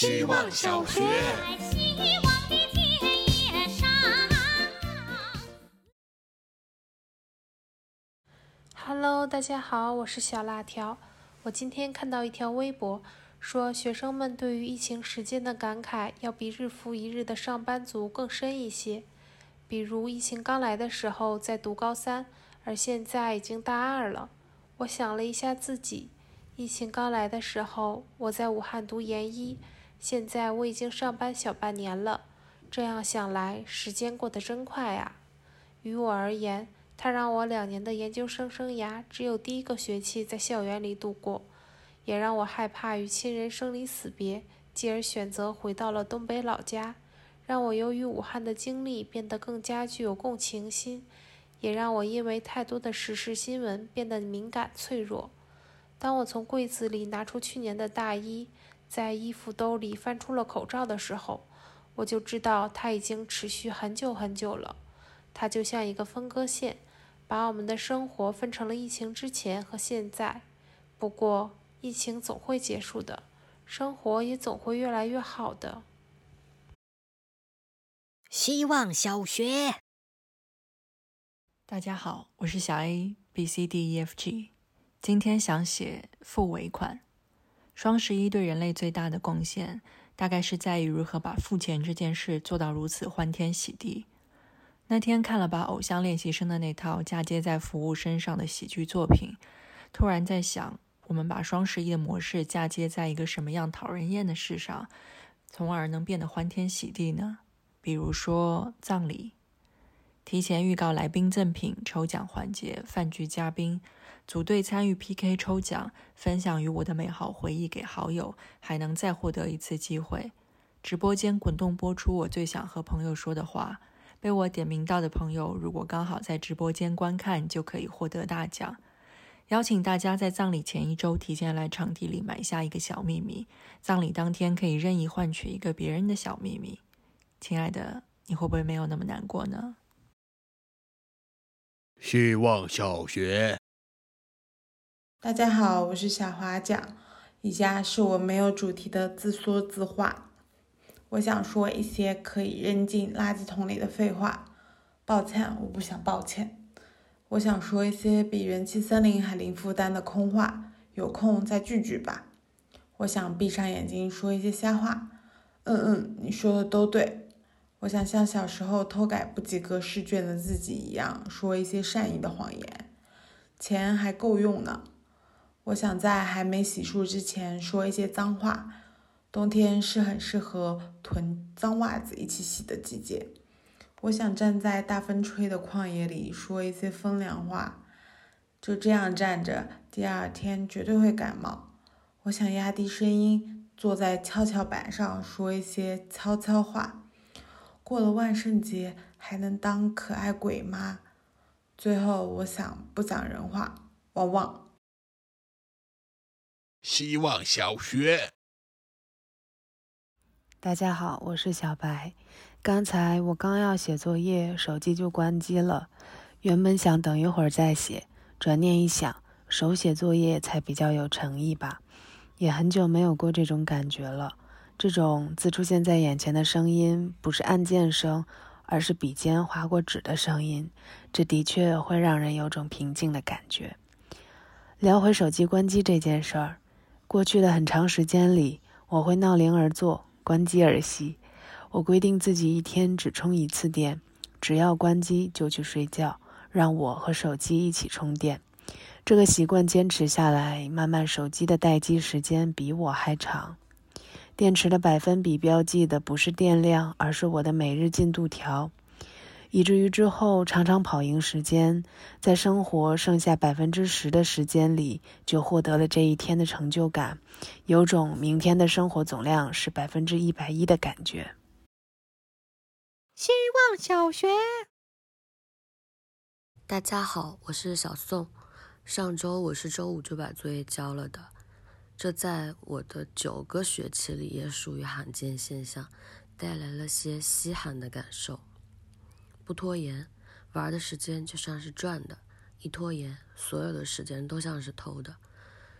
希望小学。希望的田野上。Hello，大家好，我是小辣条。我今天看到一条微博，说学生们对于疫情时间的感慨要比日复一日的上班族更深一些。比如疫情刚来的时候在读高三，而现在已经大二了。我想了一下自己，疫情刚来的时候我在武汉读研一，现在我已经上班小半年了。这样想来，时间过得真快啊！于我而言，它让我两年的研究生生涯只有第一个学期在校园里度过，也让我害怕与亲人生离死别，继而选择回到了东北老家，让我由于武汉的经历变得更加具有共情心，也让我因为太多的时事新闻变得敏感脆弱。当我从柜子里拿出去年的大衣，在衣服兜里翻出了口罩的时候，我就知道它已经持续很久很久了。它就像一个分割线，把我们的生活分成了疫情之前和现在。不过，疫情总会结束的，生活也总会越来越好的。希望小学。大家好，我是小 A B C D E F G，今天想写付尾款。双十一对人类最大的贡献，大概是在于如何把付钱这件事做到如此欢天喜地。那天看了把偶像练习生的那套嫁接在服务身上的喜剧作品，突然在想，我们把双十一的模式嫁接在一个什么样讨人厌的事上，从而能变得欢天喜地呢？比如说葬礼。提前预告来宾赠品抽奖环节，饭局嘉宾组队参与 PK 抽奖，分享与我的美好回忆给好友，还能再获得一次机会。直播间滚动播出我最想和朋友说的话，被我点名到的朋友，如果刚好在直播间观看，就可以获得大奖。邀请大家在葬礼前一周提前来场地里买下一个小秘密，葬礼当天可以任意换取一个别人的小秘密。亲爱的，你会不会没有那么难过呢？希望小学。大家好，我是小华讲，以下是我没有主题的自说自话。我想说一些可以扔进垃圾桶里的废话。抱歉，我不想抱歉。我想说一些比元气森林还零负担的空话，有空再聚聚吧。我想闭上眼睛说一些瞎话。嗯嗯，你说的都对。我想像小时候偷改不及格试卷的自己一样，说一些善意的谎言。钱还够用呢。我想在还没洗漱之前说一些脏话。冬天是很适合囤脏袜子一起洗的季节。我想站在大风吹的旷野里说一些风凉话。就这样站着，第二天绝对会感冒。我想压低声音，坐在跷跷板上说一些悄悄话。过了万圣节还能当可爱鬼吗？最后，我想不讲人话，汪汪。希望小学。大家好，我是小白。刚才我刚要写作业，手机就关机了。原本想等一会儿再写，转念一想，手写作业才比较有诚意吧。也很久没有过这种感觉了。这种字出现在眼前的声音，不是按键声，而是笔尖划过纸的声音。这的确会让人有种平静的感觉。聊回手机关机这件事儿，过去的很长时间里，我会闹铃而坐，关机而息。我规定自己一天只充一次电，只要关机就去睡觉，让我和手机一起充电。这个习惯坚持下来，慢慢手机的待机时间比我还长。电池的百分比标记的不是电量，而是我的每日进度条，以至于之后常常跑赢时间，在生活剩下百分之十的时间里，就获得了这一天的成就感，有种明天的生活总量是百分之一百一的感觉。希望小学。大家好，我是小宋。上周我是周五就把作业交了的，这在我的九个学期里也属于罕见现象，带来了些稀罕的感受。不拖延，玩的时间就像是赚的；一拖延，所有的时间都像是偷的。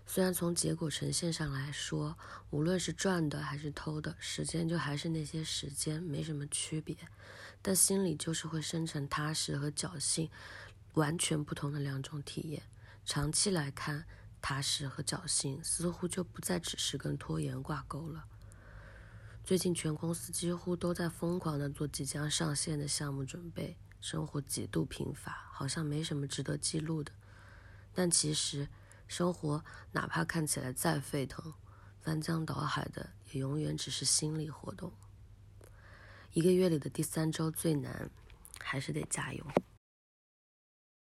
虽然从结果呈现上来说，无论是赚的还是偷的，时间就还是那些时间，没什么区别，但心里就是会生成踏实和侥幸完全不同的两种体验。长期来看，踏实和侥幸似乎就不再只是跟拖延挂钩了。最近全公司几乎都在疯狂的做即将上线的项目准备，生活极度贫乏，好像没什么值得记录的。但其实。生活哪怕看起来再沸腾、翻江倒海的，也永远只是心理活动。一个月里的第三周最难，还是得加油。